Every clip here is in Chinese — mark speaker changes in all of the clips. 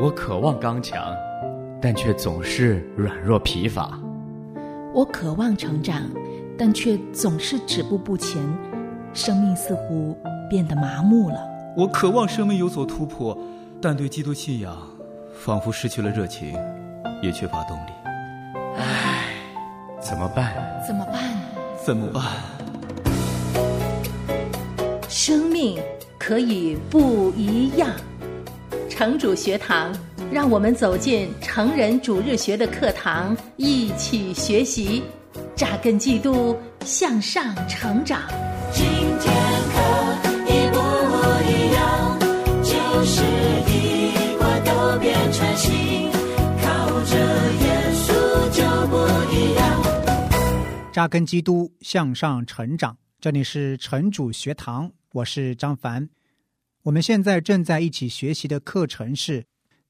Speaker 1: 我渴望刚强，但却总是软弱疲乏。
Speaker 2: 我渴望成长，但却总是止步不前，生命似乎变得麻木了。
Speaker 3: 我渴望生命有所突破，但对基督信仰仿佛失去了热情，也缺乏动力。
Speaker 1: 唉，怎么办？
Speaker 2: 怎么办？
Speaker 3: 怎么办？
Speaker 4: 生命可以不一样。城主学堂，让我们走进成人主日学的课堂，一起学习，扎根基督，向上成长。
Speaker 5: 今天可一不一样，就是一块都变成新，靠着耶稣就不一样。
Speaker 6: 扎根基督，向上成长。这里是城主学堂，我是张凡。我们现在正在一起学习的课程是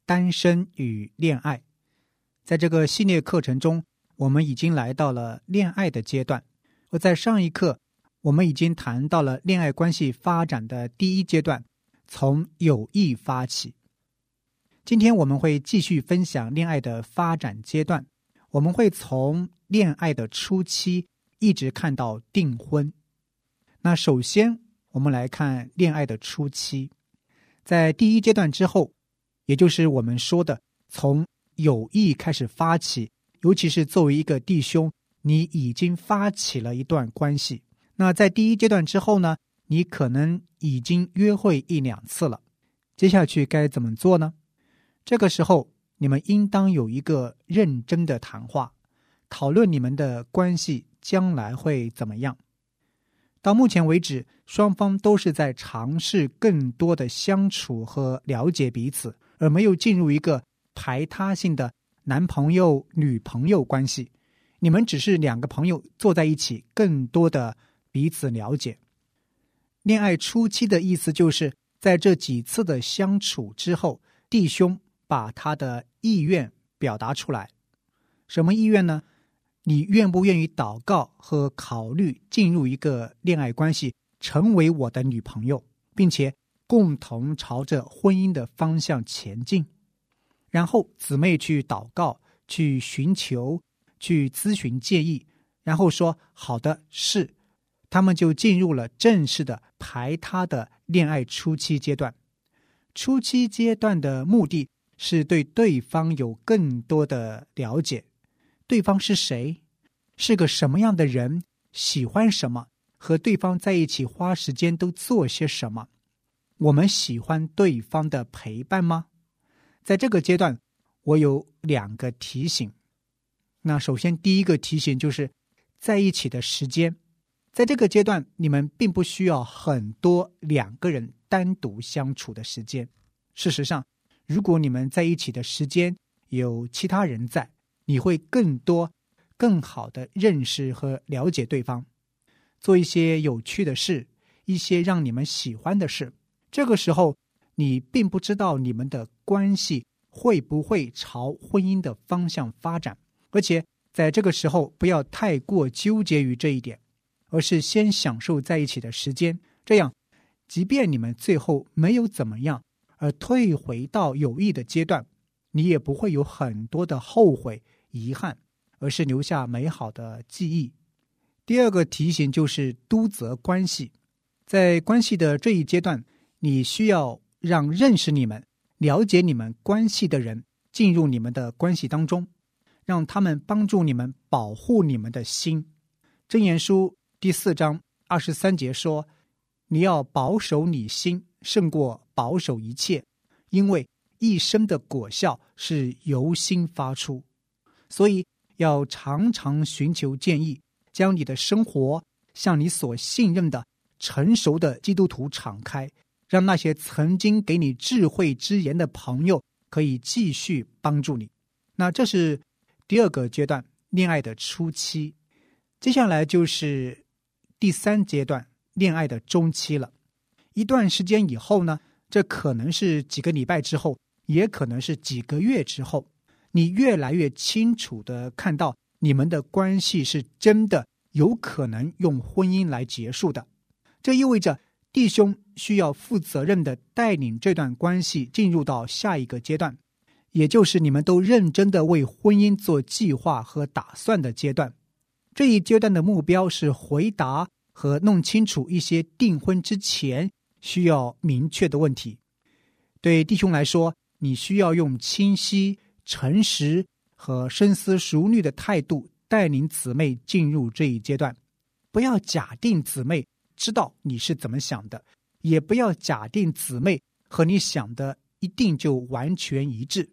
Speaker 6: 单身与恋爱。在这个系列课程中，我们已经来到了恋爱的阶段。而在上一课，我们已经谈到了恋爱关系发展的第一阶段，从友谊发起。今天我们会继续分享恋爱的发展阶段，我们会从恋爱的初期一直看到订婚。那首先。我们来看恋爱的初期，在第一阶段之后，也就是我们说的从友谊开始发起，尤其是作为一个弟兄，你已经发起了一段关系。那在第一阶段之后呢，你可能已经约会一两次了。接下去该怎么做呢？这个时候，你们应当有一个认真的谈话，讨论你们的关系将来会怎么样。到目前为止，双方都是在尝试更多的相处和了解彼此，而没有进入一个排他性的男朋友、女朋友关系。你们只是两个朋友坐在一起，更多的彼此了解。恋爱初期的意思就是在这几次的相处之后，弟兄把他的意愿表达出来。什么意愿呢？你愿不愿意祷告和考虑进入一个恋爱关系，成为我的女朋友，并且共同朝着婚姻的方向前进？然后姊妹去祷告，去寻求，去咨询建议，然后说好的是，他们就进入了正式的排他的恋爱初期阶段。初期阶段的目的是对对方有更多的了解。对方是谁？是个什么样的人？喜欢什么？和对方在一起花时间都做些什么？我们喜欢对方的陪伴吗？在这个阶段，我有两个提醒。那首先，第一个提醒就是在一起的时间，在这个阶段，你们并不需要很多两个人单独相处的时间。事实上，如果你们在一起的时间有其他人在。你会更多、更好的认识和了解对方，做一些有趣的事，一些让你们喜欢的事。这个时候，你并不知道你们的关系会不会朝婚姻的方向发展，而且在这个时候不要太过纠结于这一点，而是先享受在一起的时间。这样，即便你们最后没有怎么样，而退回到友谊的阶段，你也不会有很多的后悔。遗憾，而是留下美好的记忆。第二个提醒就是督责关系，在关系的这一阶段，你需要让认识你们、了解你们关系的人进入你们的关系当中，让他们帮助你们保护你们的心。箴言书第四章二十三节说：“你要保守你心，胜过保守一切，因为一生的果效是由心发出。”所以要常常寻求建议，将你的生活向你所信任的成熟的基督徒敞开，让那些曾经给你智慧之言的朋友可以继续帮助你。那这是第二个阶段，恋爱的初期。接下来就是第三阶段，恋爱的中期了。一段时间以后呢，这可能是几个礼拜之后，也可能是几个月之后。你越来越清楚的看到，你们的关系是真的有可能用婚姻来结束的。这意味着弟兄需要负责任的带领这段关系进入到下一个阶段，也就是你们都认真的为婚姻做计划和打算的阶段。这一阶段的目标是回答和弄清楚一些订婚之前需要明确的问题。对弟兄来说，你需要用清晰、诚实和深思熟虑的态度带领姊妹进入这一阶段。不要假定姊妹知道你是怎么想的，也不要假定姊妹和你想的一定就完全一致。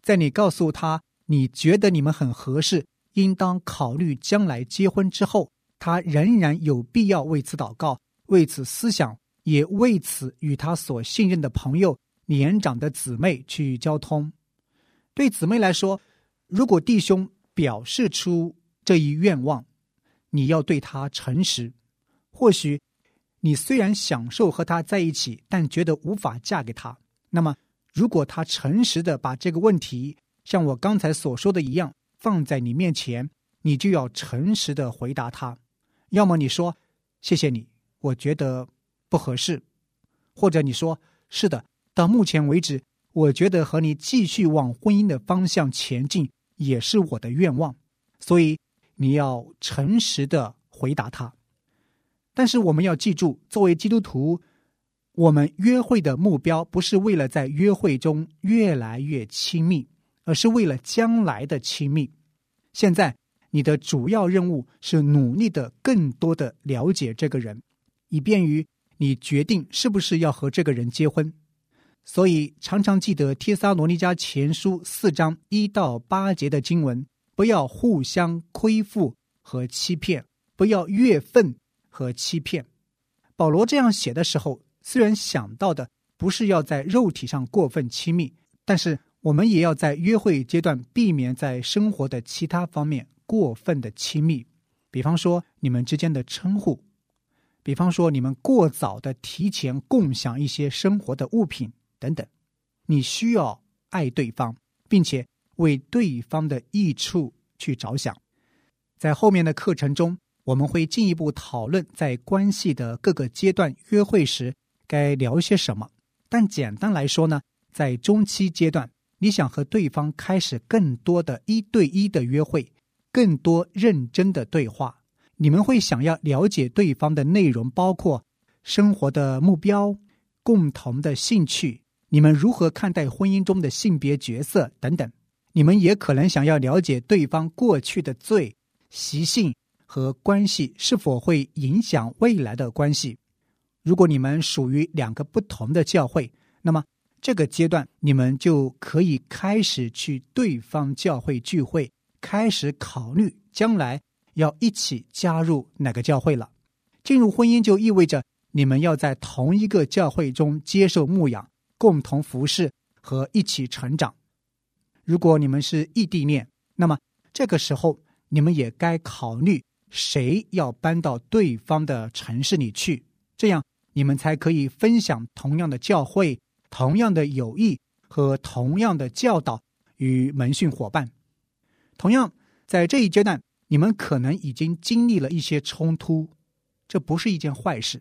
Speaker 6: 在你告诉他你觉得你们很合适，应当考虑将来结婚之后，他仍然有必要为此祷告，为此思想，也为此与他所信任的朋友。年长的姊妹去交通，对姊妹来说，如果弟兄表示出这一愿望，你要对他诚实。或许你虽然享受和他在一起，但觉得无法嫁给他。那么，如果他诚实的把这个问题像我刚才所说的一样放在你面前，你就要诚实的回答他。要么你说谢谢你，我觉得不合适；或者你说是的。到目前为止，我觉得和你继续往婚姻的方向前进也是我的愿望，所以你要诚实的回答他。但是我们要记住，作为基督徒，我们约会的目标不是为了在约会中越来越亲密，而是为了将来的亲密。现在你的主要任务是努力的更多的了解这个人，以便于你决定是不是要和这个人结婚。所以，常常记得《帖撒罗尼迦前书》四章一到八节的经文，不要互相亏负和欺骗，不要越分和欺骗。保罗这样写的时候，虽然想到的不是要在肉体上过分亲密，但是我们也要在约会阶段避免在生活的其他方面过分的亲密，比方说你们之间的称呼，比方说你们过早的提前共享一些生活的物品。等等，你需要爱对方，并且为对方的益处去着想。在后面的课程中，我们会进一步讨论在关系的各个阶段约会时该聊些什么。但简单来说呢，在中期阶段，你想和对方开始更多的一对一的约会，更多认真的对话。你们会想要了解对方的内容，包括生活的目标、共同的兴趣。你们如何看待婚姻中的性别角色等等？你们也可能想要了解对方过去的罪习性和关系是否会影响未来的关系。如果你们属于两个不同的教会，那么这个阶段你们就可以开始去对方教会聚会，开始考虑将来要一起加入哪个教会了。进入婚姻就意味着你们要在同一个教会中接受牧养。共同服侍和一起成长。如果你们是异地恋，那么这个时候你们也该考虑谁要搬到对方的城市里去，这样你们才可以分享同样的教会、同样的友谊和同样的教导与门训伙伴。同样，在这一阶段，你们可能已经经历了一些冲突，这不是一件坏事，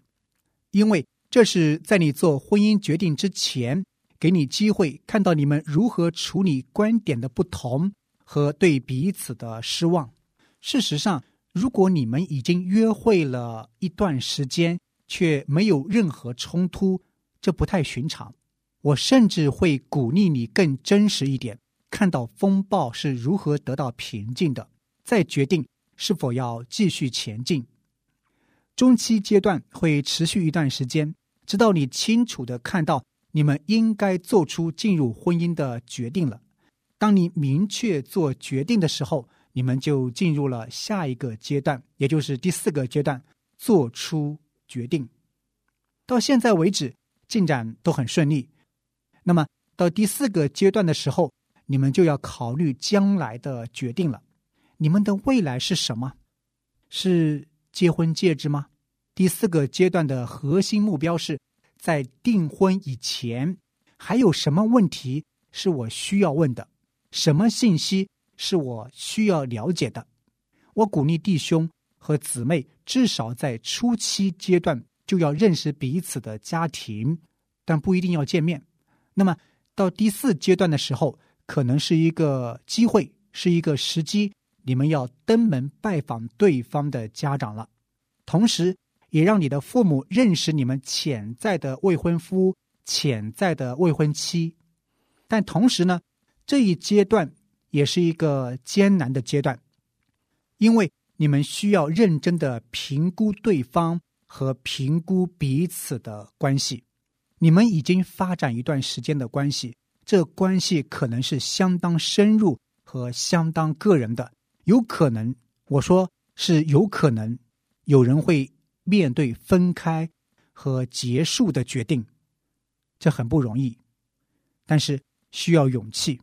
Speaker 6: 因为。这是在你做婚姻决定之前，给你机会看到你们如何处理观点的不同和对彼此的失望。事实上，如果你们已经约会了一段时间，却没有任何冲突，这不太寻常。我甚至会鼓励你更真实一点，看到风暴是如何得到平静的，再决定是否要继续前进。中期阶段会持续一段时间。直到你清楚的看到你们应该做出进入婚姻的决定了，当你明确做决定的时候，你们就进入了下一个阶段，也就是第四个阶段，做出决定。到现在为止，进展都很顺利。那么到第四个阶段的时候，你们就要考虑将来的决定了。你们的未来是什么？是结婚戒指吗？第四个阶段的核心目标是在订婚以前，还有什么问题是我需要问的？什么信息是我需要了解的？我鼓励弟兄和姊妹至少在初期阶段就要认识彼此的家庭，但不一定要见面。那么到第四阶段的时候，可能是一个机会，是一个时机，你们要登门拜访对方的家长了，同时也让你的父母认识你们潜在的未婚夫、潜在的未婚妻。但同时呢，这一阶段也是一个艰难的阶段，因为你们需要认真的评估对方和评估彼此的关系。你们已经发展一段时间的关系，这关系可能是相当深入和相当个人的，有可能，我说是有可能，有人会面对分开和结束的决定，这很不容易，但是。需要勇气，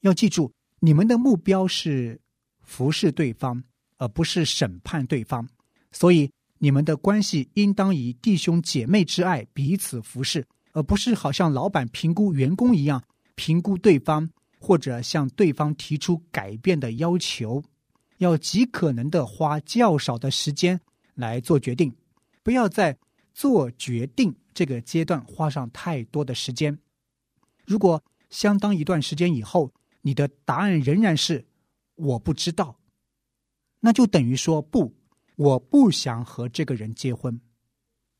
Speaker 6: 要记住，你们的目标是服侍对方，而不是审判对方。所以，你们的关系应当以弟兄姐妹之爱彼此服侍，而不是好像老板评估员工一样评估对方，或者向对方提出改变的要求。要极可能的花较少的时间来做决定，不要在做决定这个阶段花上太多的时间。如果相当一段时间以后，你的答案仍然是我不知道，那就等于说不，我不想和这个人结婚。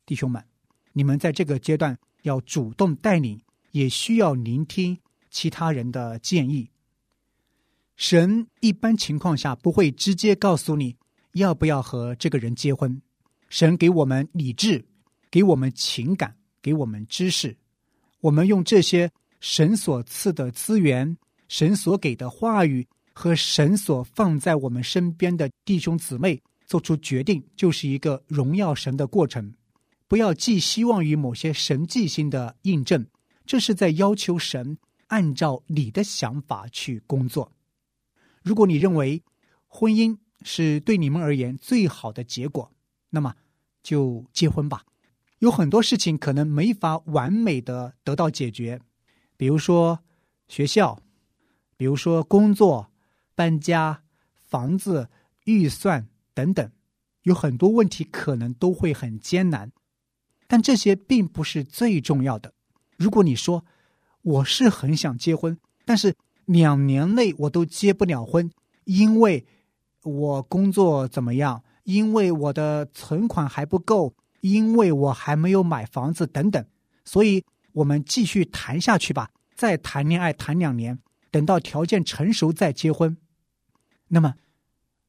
Speaker 6: 弟兄们，你们在这个阶段要主动带领，也需要聆听其他人的建议。神一般情况下不会直接告诉你要不要和这个人结婚，神给我们理智，给我们情感，给我们知识，我们用这些。神所赐的资源，神所给的话语和神所放在我们身边的弟兄姊妹做出决定，就是一个荣耀神的过程。不要寄希望于某些神迹性的印证，这是在要求神按照你的想法去工作。如果你认为婚姻是对你们而言最好的结果，那么就结婚吧。有很多事情可能没法完美的得到解决。比如说学校，比如说工作、搬家、房子、预算等等，有很多问题可能都会很艰难，但这些并不是最重要的。如果你说我是很想结婚，但是两年内我都结不了婚，因为我工作怎么样，因为我的存款还不够，因为我还没有买房子等等，所以。我们继续谈下去吧，再谈恋爱谈两年，等到条件成熟再结婚。那么，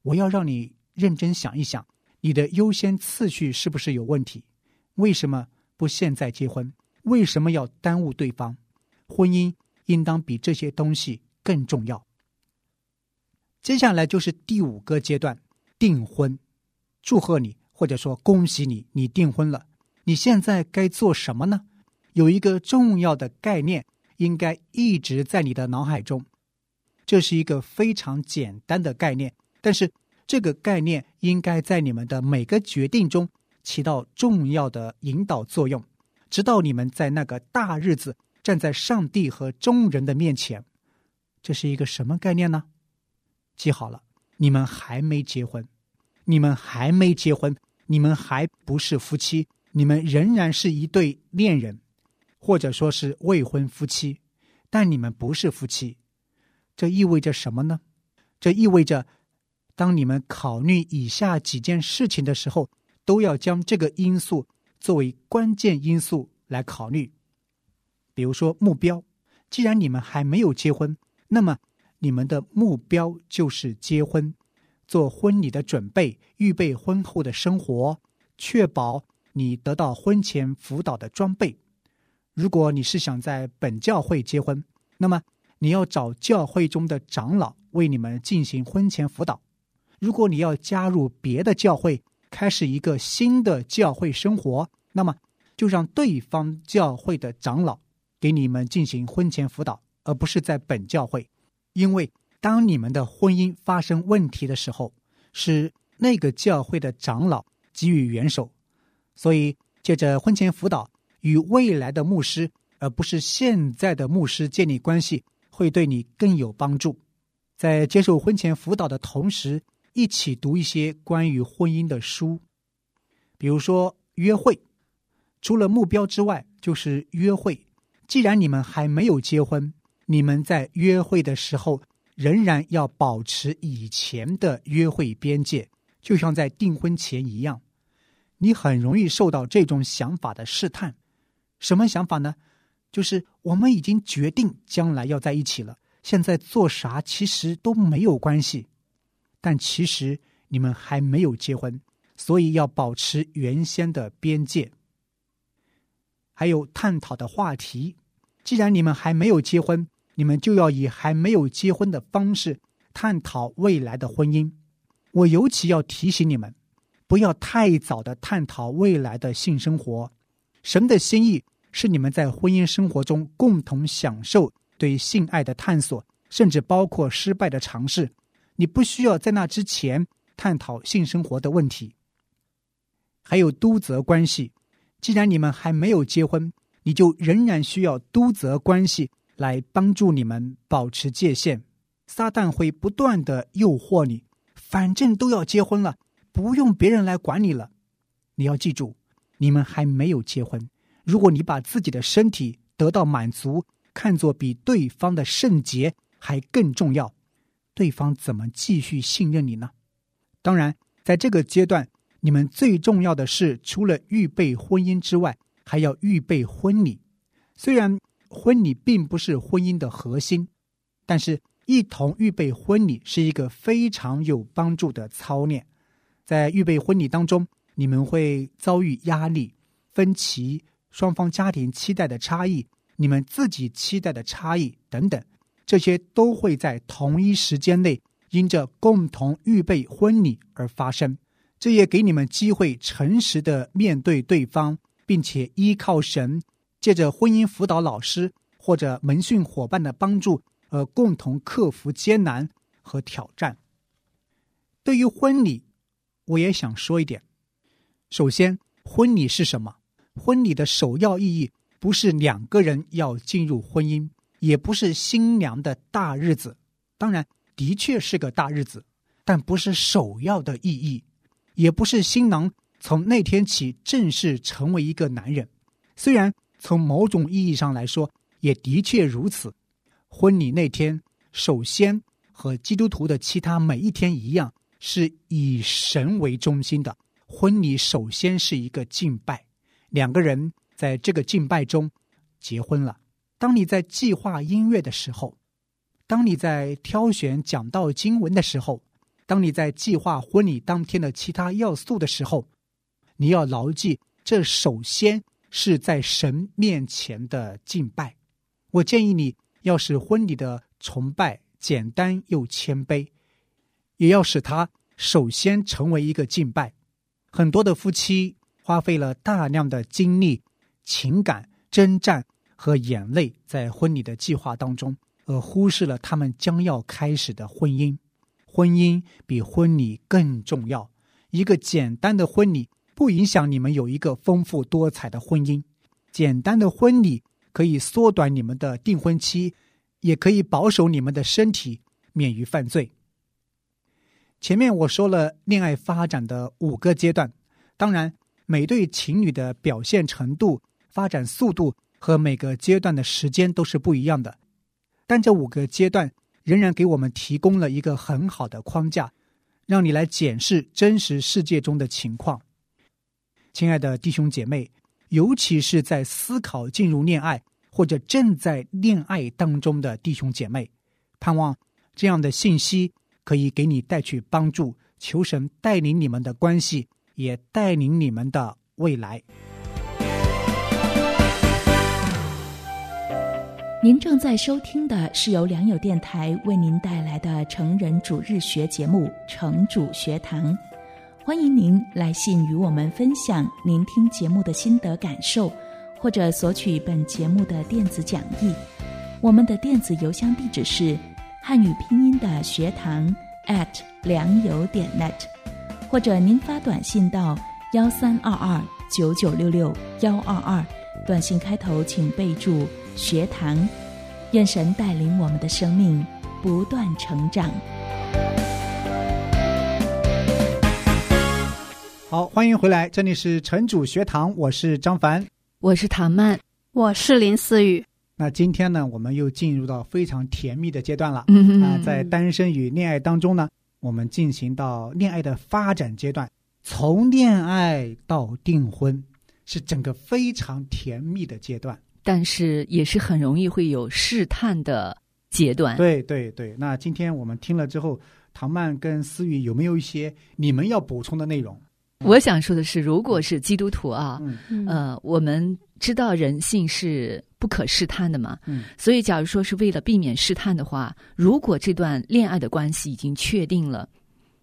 Speaker 6: 我要让你认真想一想，你的优先次序是不是有问题？为什么不现在结婚？为什么要耽误对方？婚姻应当比这些东西更重要。接下来就是第五个阶段，订婚。祝贺你，或者说恭喜你，你订婚了。你现在该做什么呢？有一个重要的概念，应该一直在你的脑海中。这是一个非常简单的概念，但是这个概念应该在你们的每个决定中起到重要的引导作用，直到你们在那个大日子站在上帝和众人的面前。这是一个什么概念呢？记好了，你们还没结婚，你们还没结婚，你们还不是夫妻，你们仍然是一对恋人。或者说是未婚夫妻，但你们不是夫妻，这意味着什么呢？这意味着，当你们考虑以下几件事情的时候，都要将这个因素作为关键因素来考虑。比如说目标，既然你们还没有结婚，那么你们的目标就是结婚，做婚礼的准备，预备婚后的生活，确保你得到婚前辅导的装备。如果你是想在本教会结婚，那么你要找教会中的长老为你们进行婚前辅导。如果你要加入别的教会，开始一个新的教会生活，那么就让对方教会的长老给你们进行婚前辅导，而不是在本教会。因为当你们的婚姻发生问题的时候，是那个教会的长老给予援手，所以借着婚前辅导。与未来的牧师，而不是现在的牧师建立关系，会对你更有帮助。在接受婚前辅导的同时，一起读一些关于婚姻的书，比如说约会。除了目标之外，就是约会。既然你们还没有结婚，你们在约会的时候仍然要保持以前的约会边界，就像在订婚前一样。你很容易受到这种想法的试探。什么想法呢？就是我们已经决定将来要在一起了，现在做啥其实都没有关系。但其实你们还没有结婚，所以要保持原先的边界。还有探讨的话题，既然你们还没有结婚，你们就要以还没有结婚的方式探讨未来的婚姻。我尤其要提醒你们，不要太早的探讨未来的性生活。神的心意是你们在婚姻生活中共同享受对性爱的探索，甚至包括失败的尝试。你不需要在那之前探讨性生活的问题。还有督责关系，既然你们还没有结婚，你就仍然需要督责关系来帮助你们保持界限。撒旦会不断的诱惑你，反正都要结婚了，不用别人来管你了。你要记住。你们还没有结婚，如果你把自己的身体得到满足看作比对方的圣洁还更重要，对方怎么继续信任你呢？当然，在这个阶段，你们最重要的是除了预备婚姻之外，还要预备婚礼。虽然婚礼并不是婚姻的核心，但是一同预备婚礼是一个非常有帮助的操练。在预备婚礼当中。你们会遭遇压力、分歧、双方家庭期待的差异、你们自己期待的差异等等，这些都会在同一时间内因着共同预备婚礼而发生。这也给你们机会诚实的面对对方，并且依靠神，借着婚姻辅导老师或者门训伙伴的帮助，而共同克服艰难和挑战。对于婚礼，我也想说一点。首先，婚礼是什么？婚礼的首要意义不是两个人要进入婚姻，也不是新娘的大日子。当然，的确是个大日子，但不是首要的意义，也不是新郎从那天起正式成为一个男人。虽然从某种意义上来说，也的确如此。婚礼那天，首先和基督徒的其他每一天一样，是以神为中心的。婚礼首先是一个敬拜，两个人在这个敬拜中结婚了。当你在计划音乐的时候，当你在挑选讲道经文的时候，当你在计划婚礼当天的其他要素的时候，你要牢记，这首先是在神面前的敬拜。我建议你要使婚礼的崇拜简单又谦卑，也要使它首先成为一个敬拜。很多的夫妻花费了大量的精力、情感、征战和眼泪在婚礼的计划当中，而忽视了他们将要开始的婚姻。婚姻比婚礼更重要。一个简单的婚礼不影响你们有一个丰富多彩的婚姻。简单的婚礼可以缩短你们的订婚期，也可以保守你们的身体免于犯罪。前面我说了恋爱发展的五个阶段，当然每对情侣的表现程度、发展速度和每个阶段的时间都是不一样的，但这五个阶段仍然给我们提供了一个很好的框架，让你来检视真实世界中的情况。亲爱的弟兄姐妹，尤其是在思考进入恋爱或者正在恋爱当中的弟兄姐妹，盼望这样的信息。可以给你带去帮助，求神带领你们的关系，也带领你们的未来。
Speaker 2: 您正在收听的是由良友电台为您带来的成人主日学节目《成主学堂》，欢迎您来信与我们分享您听节目的心得感受，或者索取本节目的电子讲义。我们的电子邮箱地址是。汉语拼音的学堂 at 良友点 net，或者您发短信到幺三二二九九六六幺二二，短信开头请备注学堂。愿神带领我们的生命不断成长。
Speaker 6: 好，欢迎回来，这里是城主学堂，我是张凡，
Speaker 7: 我是唐曼，
Speaker 8: 我是林思雨。
Speaker 6: 那今天呢，我们又进入到非常甜蜜的阶段了。
Speaker 2: 嗯
Speaker 6: 啊，在单身与恋爱当中呢，我们进行到恋爱的发展阶段，从恋爱到订婚，是整个非常甜蜜的阶段。
Speaker 2: 但是也是很容易会有试探的阶段。
Speaker 6: 对对对，那今天我们听了之后，唐曼跟思雨有没有一些你们要补充的内容？
Speaker 2: 我想说的是，如果是基督徒啊，
Speaker 6: 嗯。
Speaker 4: 嗯。
Speaker 2: 呃，我们知道人性是不可试探的嘛，
Speaker 6: 嗯。
Speaker 2: 所以假如说是为了避免试探的话，如果这段恋爱的关系已经确定了，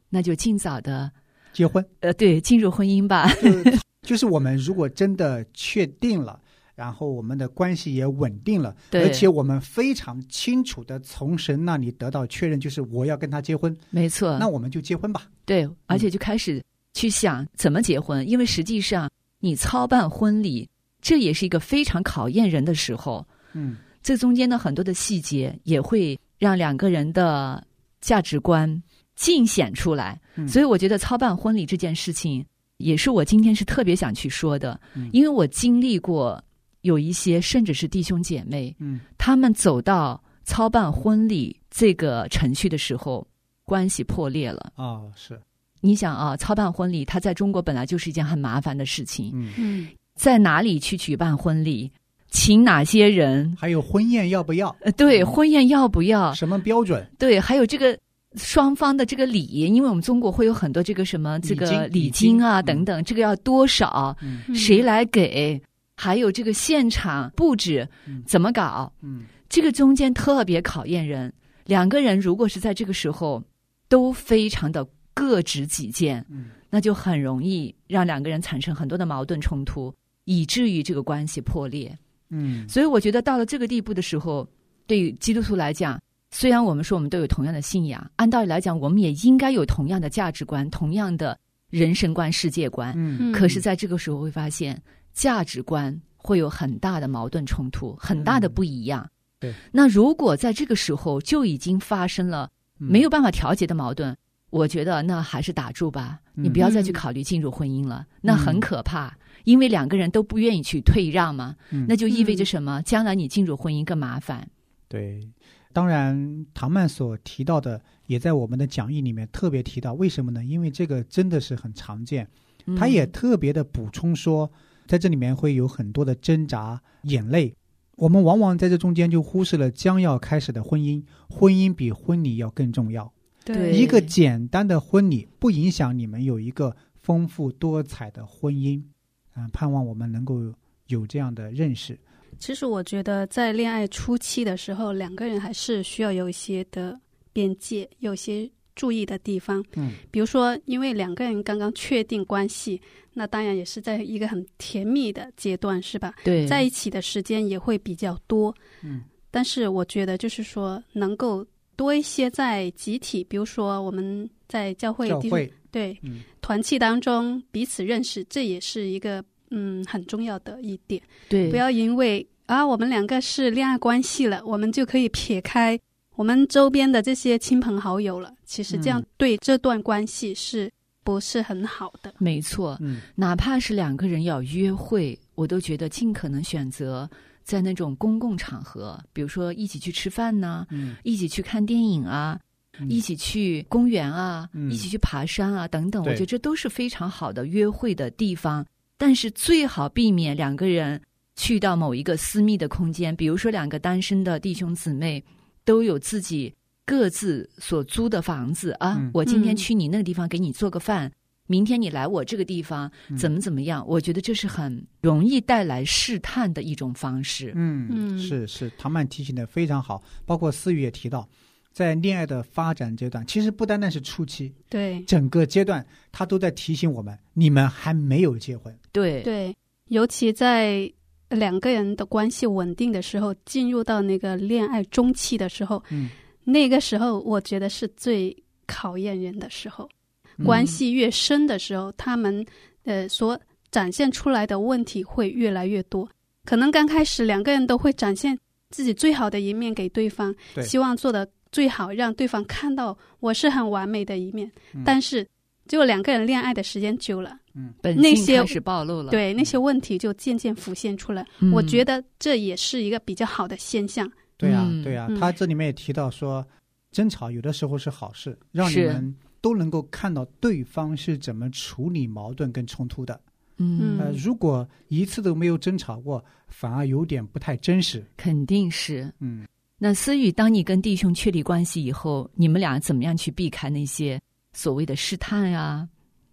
Speaker 2: 那就尽早的
Speaker 6: 结婚，
Speaker 2: 呃，对，进入婚姻吧。
Speaker 6: 就是 就是我们如果真的确定了。然后我们的关系也稳定了，
Speaker 2: 对。
Speaker 6: 而且我们非常清楚的从神那里得到确认，就是我要跟他结婚，
Speaker 2: 没错，
Speaker 6: 那我们就结婚吧。
Speaker 2: 对，而且就开始去想怎么结婚，因为实际上你操办婚礼，这也是一个非常考验人的时候。
Speaker 6: 嗯
Speaker 2: 这中间的很多的细节也会让两个人的价值观尽显出来。
Speaker 6: 嗯
Speaker 2: 所以我觉得操办婚礼这件事情，也是我今天是特别想去说的，
Speaker 6: 嗯
Speaker 2: 因为我经历过有一些甚至是弟兄姐妹，
Speaker 6: 嗯
Speaker 2: 他们走到操办婚礼这个程序的时候，关系破裂了。
Speaker 6: 哦是
Speaker 2: 你想啊，操办婚礼，它在中国本来就是一件很麻烦的事情，
Speaker 6: 嗯，
Speaker 4: 嗯
Speaker 2: 在哪里去举办婚礼，请哪些人，
Speaker 6: 还有婚宴要不要？
Speaker 2: 呃，对，婚宴要不要？
Speaker 6: 什么标准？
Speaker 2: 对，还有这个双方的这个礼，因为我们中国会有很多这个什么这个礼
Speaker 6: 礼金
Speaker 2: 金啊等等，这个要多少？谁来给？还有这个现场布置
Speaker 6: 嗯
Speaker 2: 怎么搞？
Speaker 6: 嗯
Speaker 2: 这个中间特别考验人。两个人如果是在这个时候都非常的各执己见，
Speaker 6: 嗯
Speaker 2: 那就很容易让两个人产生很多的矛盾冲突，以至于这个关系破裂。
Speaker 6: 嗯
Speaker 2: 所以我觉得到了这个地步的时候，对于基督徒来讲，虽然我们说我们都有同样的信仰，按道理来讲，我们也应该有同样的价值观、同样的人生观、世界观。
Speaker 6: 嗯
Speaker 2: 可是，在这个时候会发现，价值观会有很大的矛盾冲突，很大的不一样。
Speaker 6: 对，
Speaker 2: 那如果在这个时候就已经发生了
Speaker 6: 嗯
Speaker 2: 没有办法调节的矛盾，我觉得那还是打住吧，
Speaker 6: 嗯
Speaker 2: 你不要再去考虑进入婚姻了，那很可怕，因为两个人都不愿意去退让嘛，
Speaker 6: 嗯
Speaker 2: 那就意味着什么？将来你进入婚姻更麻烦。
Speaker 6: 对，当然，唐曼所提到的也在我们的讲义里面特别提到，为什么呢？因为这个真的是很常见，
Speaker 2: 嗯
Speaker 6: 他也特别的补充说，在这里面会有很多的挣扎、眼泪。我们往往在这中间就忽视了将要开始的婚姻，婚姻比婚礼要更重要。
Speaker 2: 对
Speaker 6: 一个简单的婚礼不影响你们有一个丰富多彩的婚姻。啊、盼望我们能够有这样的认识。
Speaker 7: 其实我觉得，在恋爱初期的时候，两个人还是需要有一些的边界，有些注意的地方。
Speaker 6: 嗯
Speaker 7: 比如说，因为两个人刚刚确定关系，那当然也是在一个很甜蜜的阶段，是吧？
Speaker 2: 对，
Speaker 7: 在一起的时间也会比较多。
Speaker 6: 嗯，
Speaker 7: 但是我觉得，就是说，能够多一些在集体，比如说我们在教会对
Speaker 6: 嗯
Speaker 7: 团契当中彼此认识，这也是一个嗯很重要的一点。
Speaker 2: 对，
Speaker 7: 不要因为啊我们两个是恋爱关系了，我们就可以撇开我们周边的这些亲朋好友了。其实这样
Speaker 6: 嗯
Speaker 7: 对这段关系是不是很好的？
Speaker 2: 没错，
Speaker 6: 嗯
Speaker 2: 哪怕是两个人要约会，我都觉得尽可能选择在那种公共场合，比如说一起去吃饭呐、
Speaker 6: 嗯
Speaker 2: 一起去看电影啊，
Speaker 6: 嗯
Speaker 2: 一起去公园啊，
Speaker 6: 嗯
Speaker 2: 一起去爬山啊，等等。我觉得这都是非常好的约会的地方。但是最好避免两个人去到某一个私密的空间，比如说两个单身的弟兄姊妹都有自己各自所租的房子啊。
Speaker 6: 嗯
Speaker 2: 我今天
Speaker 7: 嗯
Speaker 2: 去你那个地方给你做个饭。明天你来我这个地方
Speaker 6: 嗯
Speaker 2: 怎么怎么样？我觉得这是很容易带来试探的一种方式。
Speaker 6: 嗯，
Speaker 7: 嗯
Speaker 6: 是是，唐曼提醒的非常好，包括思雨也提到，在恋爱的发展阶段，其实不单单是初期，
Speaker 7: 对
Speaker 6: 整个阶段他都在提醒我们，你们还没有结婚。
Speaker 2: 对
Speaker 7: 对，尤其在两个人的关系稳定的时候，进入到那个恋爱中期的时候，
Speaker 6: 嗯，
Speaker 7: 那个时候我觉得是最考验人的时候。
Speaker 6: 嗯
Speaker 7: 关系越深的时候，他们呃所展现出来的问题会越来越多。可能刚开始两个人都会展现自己最好的一面给对方，
Speaker 6: 对
Speaker 7: 希望做的最好，让对方看到我是很完美的一面。
Speaker 6: 嗯
Speaker 7: 但是就两个人恋爱的时间久了，
Speaker 8: 本
Speaker 7: 那些
Speaker 8: 开始暴露了。
Speaker 7: 对那些问题就渐渐浮现出来。
Speaker 8: 嗯
Speaker 7: 我觉得这也是一个比较好的现象。
Speaker 6: 对啊，
Speaker 8: 嗯
Speaker 6: 对啊，
Speaker 7: 嗯
Speaker 6: 他这里面也提到说，争吵有的时候是好事，让你们都能够看到对方是怎么处理矛盾跟冲突的。
Speaker 8: 嗯，
Speaker 6: 呃，如果一次都没有争吵过，反而有点不太真实。
Speaker 8: 肯定是。
Speaker 6: 嗯，
Speaker 8: 那思雨，当你跟弟兄确立关系以后，你们俩怎么样去避开那些所谓的试探呀、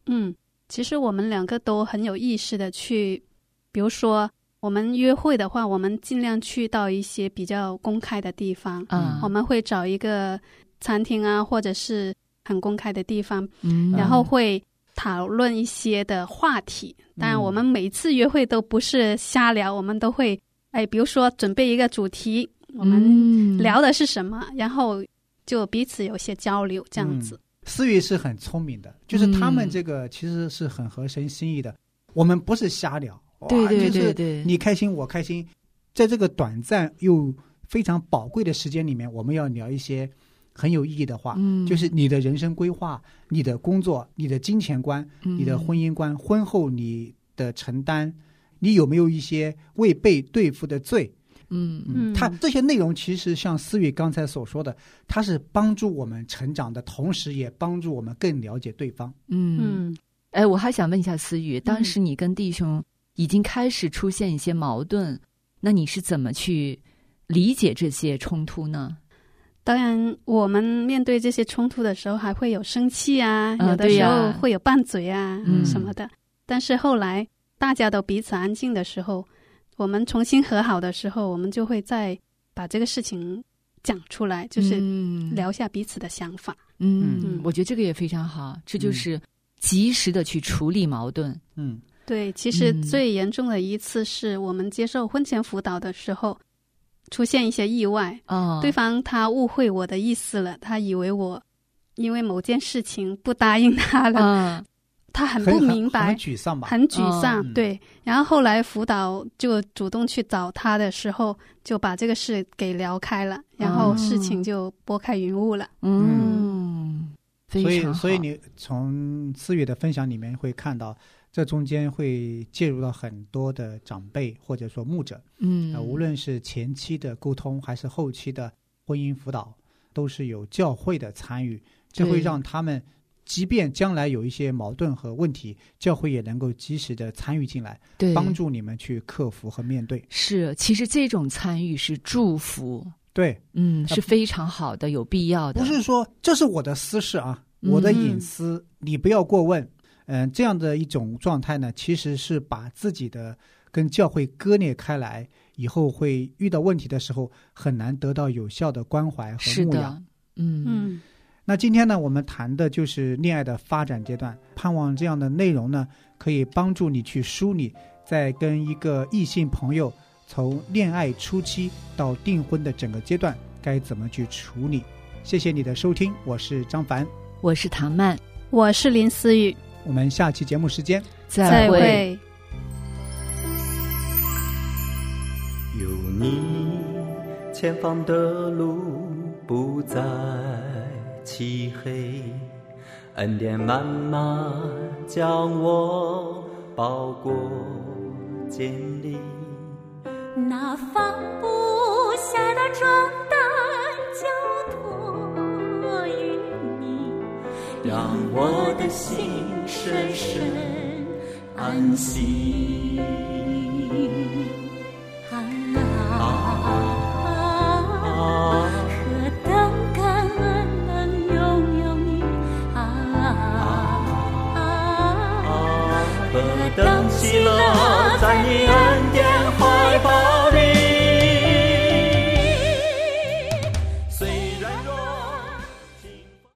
Speaker 7: 嗯，其实我们两个都很有意识的去，比如说我们约会的话，我们尽量去到一些比较公开的地方，
Speaker 8: 啊？
Speaker 7: 我们会找一个餐厅啊，或者是很公开的地方，
Speaker 8: 嗯，
Speaker 7: 然后会讨论一些的话题。当然，
Speaker 6: 嗯
Speaker 7: 我们每次约会都不是瞎聊，我们都会哎，比如说准备一个主题，我们
Speaker 8: 嗯
Speaker 7: 聊的是什么，然后就彼此有些交流，这样子。
Speaker 6: 思雨是很聪明的，就是他们
Speaker 8: 嗯
Speaker 6: 这个其实是很合神心意的。我们不是瞎聊，
Speaker 8: 对对对，
Speaker 6: 你开心我开心，在这个短暂又非常宝贵的时间里面，我们要聊一些很有意义的话，
Speaker 8: 嗯。
Speaker 6: 就是你的人生规划、你的工作、你的金钱观、
Speaker 8: 嗯。
Speaker 6: 你的婚姻观、婚后你的承担，你有没有一些未被对付的罪？
Speaker 8: 嗯。
Speaker 7: 嗯
Speaker 6: 他这些内容其实像思雨刚才所说的，它是帮助我们成长的同时，也帮助我们更了解对方。
Speaker 8: 嗯。
Speaker 7: 嗯。
Speaker 8: 哎，我还想问一下思雨，当时你跟弟兄已经开始出现一些矛盾，那你是怎么去理解这些冲突呢？
Speaker 7: 当然，我们面对这些冲突的时候，还会有生气啊，
Speaker 8: 啊
Speaker 7: 有的时候会有拌嘴啊、
Speaker 8: 嗯
Speaker 7: 什么的。但是后来大家都彼此安静的时候，我们重新和好的时候，我们就会再把这个事情讲出来，就是
Speaker 8: 嗯
Speaker 7: 聊下彼此的想法。
Speaker 8: 嗯
Speaker 7: 嗯，
Speaker 8: 我觉得这个也非常好，这就是及时的去处理矛盾。
Speaker 6: 嗯
Speaker 7: 对，其实
Speaker 8: 嗯
Speaker 7: 最严重的一次是我们接受婚前辅导的时候，出现一些意外，
Speaker 8: 哦，
Speaker 7: 对方他误会我的意思了，他以为我因为某件事情不答应他了，
Speaker 8: 啊，
Speaker 7: 他很
Speaker 6: 很
Speaker 7: 不明白
Speaker 6: 很，沮丧吧？
Speaker 7: 很沮丧。
Speaker 6: 嗯。
Speaker 7: 对，然后后来辅导就主动去找他的时候，就把这个事给聊开了，然后
Speaker 8: 哦
Speaker 7: 事情就拨开云雾了。
Speaker 8: 嗯，非
Speaker 6: 所以所以你从思雨的分享里面会看到，这中间会介入到很多的长辈或者说牧者，
Speaker 8: 嗯
Speaker 6: 呃，无论是前期的沟通还是后期的婚姻辅导，都是有教会的参与，这会让他们。即便将来有一些矛盾和问题，教会也能够及时的参与进来，
Speaker 8: 对
Speaker 6: 帮助你们去克服和面对。
Speaker 8: 是，其实这种参与是祝福，
Speaker 6: 对，
Speaker 8: 嗯，是非常好的，有必要的。
Speaker 6: 不是说这是我的私事啊，我的隐私，你不要过问。嗯、这样的一种状态呢，其实是把自己的跟教会割裂开来，以后会遇到问题的时候很难得到有效的关怀和
Speaker 8: 是
Speaker 6: 牧养。
Speaker 8: 嗯
Speaker 7: 嗯
Speaker 6: 那今天呢，我们谈的就是恋爱的发展阶段，盼望这样的内容呢，可以帮助你去梳理在跟一个异性朋友从恋爱初期到订婚的整个阶段该怎么去处理。谢谢你的收听，我是张凡，
Speaker 8: 我是唐曼，
Speaker 7: 我是林思雨，
Speaker 6: 我们下期节目时间
Speaker 8: 再会。
Speaker 7: 会。
Speaker 9: 有你，前方的路不再漆黑，恩典慢慢将我包裹建立。
Speaker 5: 那放不下的重
Speaker 9: 让我的心深深安息。
Speaker 5: 啊，何等感恩能拥有你啊！
Speaker 9: 何等喜乐在你